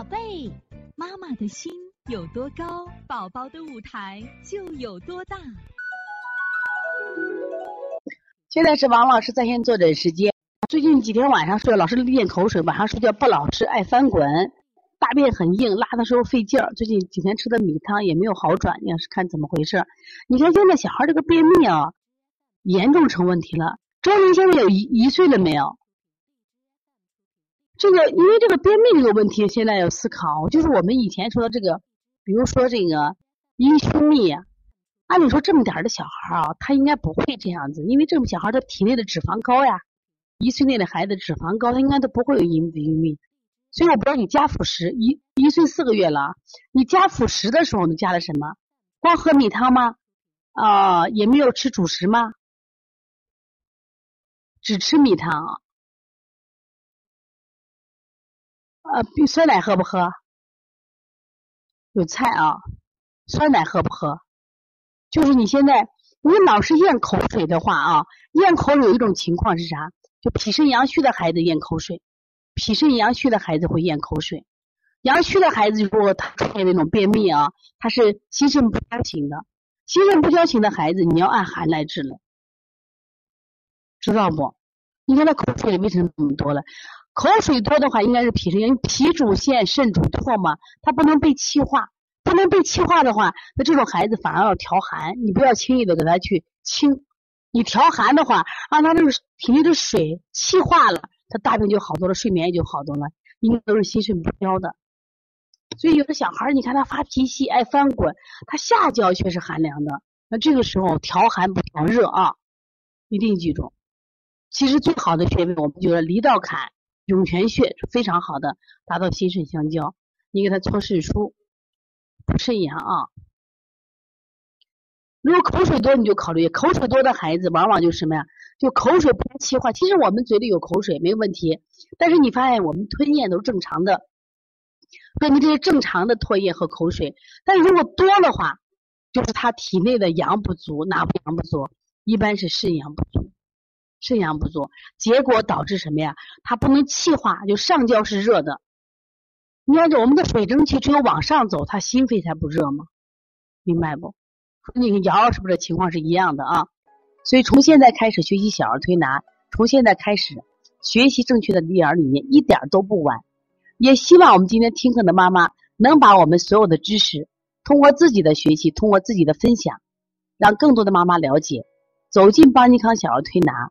宝贝，妈妈的心有多高，宝宝的舞台就有多大。现在是王老师在线坐诊时间。最近几天晚上睡，老是咽口水，晚上睡觉不老实，爱翻滚，大便很硬，拉的时候费劲儿。最近几天吃的米汤也没有好转，要是看怎么回事。你看现在小孩这个便秘啊，严重成问题了。周林现在有一一岁了没有？这个因为这个便秘这个问题，现在要思考，就是我们以前说的这个，比如说这个阴虚秘，按理说这么点儿的小孩啊，他应该不会这样子，因为这么小孩他体内的脂肪高呀，一岁内的孩子脂肪高，他应该都不会有阴阴秘。所以我不知道你加辅食一一岁四个月了，你加辅食的时候你加了什么？光喝米汤吗？啊，也没有吃主食吗？只吃米汤。呃，酸奶喝不喝？有菜啊，酸奶喝不喝？就是你现在你老是咽口水的话啊，咽口有一种情况是啥？就脾肾阳虚的孩子咽口水，脾肾阳虚的孩子会咽口水。阳虚的孩子如果他出现那种便秘啊，他是心肾不交型的，心肾不交型的孩子你要按寒来治了，知道不？你看他口水为什么这么多了？口水多的话，应该是脾肾阳，脾主泻，肾主唾嘛，它不能被气化，不能被气化的话，那这种孩子反而要调寒，你不要轻易的给他去清，你调寒的话，让他这个体内的水气化了，他大病就好多了，睡眠也就好多了，应该都是心肾不交的。所以有的小孩你看他发脾气，爱翻滚，他下焦却是寒凉的，那这个时候调寒不调热啊，一定记住。其实最好的穴位，我们就是离道坎。涌泉穴是非常好的，达到心肾相交。你给他搓肾腧，补肾阳啊。如果口水多，你就考虑口水多的孩子，往往就是什么呀？就口水不能气化。其实我们嘴里有口水没有问题，但是你发现我们吞咽都是正常的，说明这些正常的唾液和口水。但是如果多的话，就是他体内的阳不足，哪不阳不足？一般是肾阳不足。肾阳不足，结果导致什么呀？它不能气化，就上焦是热的。你看，这我们的水蒸气只有往上走，它心肺才不热吗？明白不？你跟瑶瑶是不是情况是一样的啊？所以从现在开始学习小儿推拿，从现在开始学习正确的育儿理念，一点都不晚。也希望我们今天听课的妈妈能把我们所有的知识，通过自己的学习，通过自己的分享，让更多的妈妈了解，走进邦尼康小儿推拿。